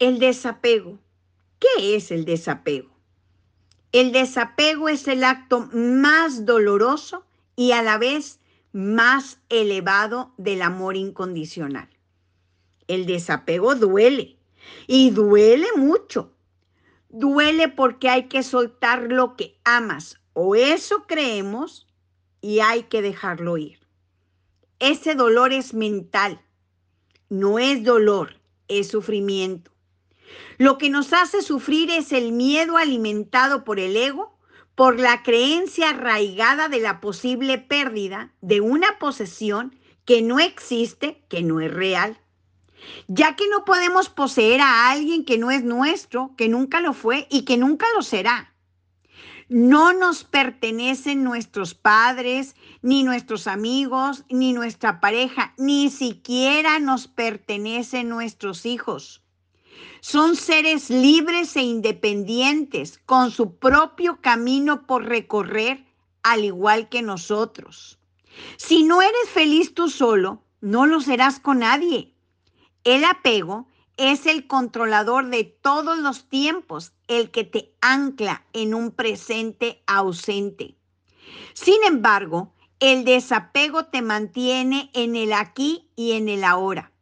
El desapego. ¿Qué es el desapego? El desapego es el acto más doloroso y a la vez más elevado del amor incondicional. El desapego duele y duele mucho. Duele porque hay que soltar lo que amas o eso creemos y hay que dejarlo ir. Ese dolor es mental, no es dolor, es sufrimiento. Lo que nos hace sufrir es el miedo alimentado por el ego, por la creencia arraigada de la posible pérdida de una posesión que no existe, que no es real. Ya que no podemos poseer a alguien que no es nuestro, que nunca lo fue y que nunca lo será. No nos pertenecen nuestros padres, ni nuestros amigos, ni nuestra pareja, ni siquiera nos pertenecen nuestros hijos. Son seres libres e independientes, con su propio camino por recorrer, al igual que nosotros. Si no eres feliz tú solo, no lo serás con nadie. El apego es el controlador de todos los tiempos, el que te ancla en un presente ausente. Sin embargo, el desapego te mantiene en el aquí y en el ahora.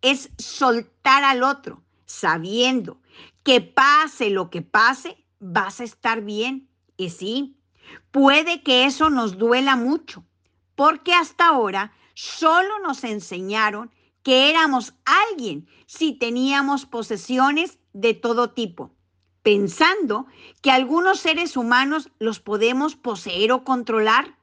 Es soltar al otro, sabiendo que pase lo que pase, vas a estar bien. Y sí, puede que eso nos duela mucho, porque hasta ahora solo nos enseñaron que éramos alguien si teníamos posesiones de todo tipo, pensando que algunos seres humanos los podemos poseer o controlar,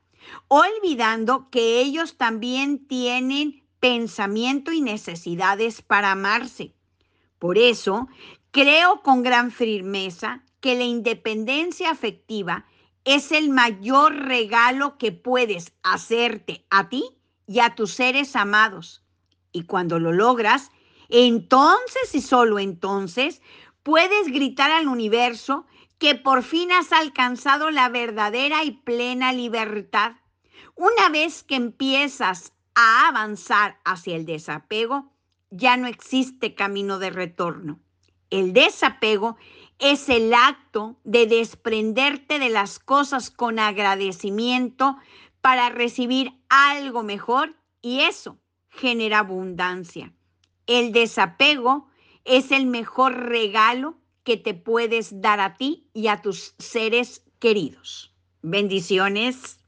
olvidando que ellos también tienen pensamiento y necesidades para amarse. Por eso, creo con gran firmeza que la independencia afectiva es el mayor regalo que puedes hacerte a ti y a tus seres amados y cuando lo logras, entonces y solo entonces puedes gritar al universo que por fin has alcanzado la verdadera y plena libertad. Una vez que empiezas a avanzar hacia el desapego, ya no existe camino de retorno. El desapego es el acto de desprenderte de las cosas con agradecimiento para recibir algo mejor y eso genera abundancia. El desapego es el mejor regalo que te puedes dar a ti y a tus seres queridos. Bendiciones.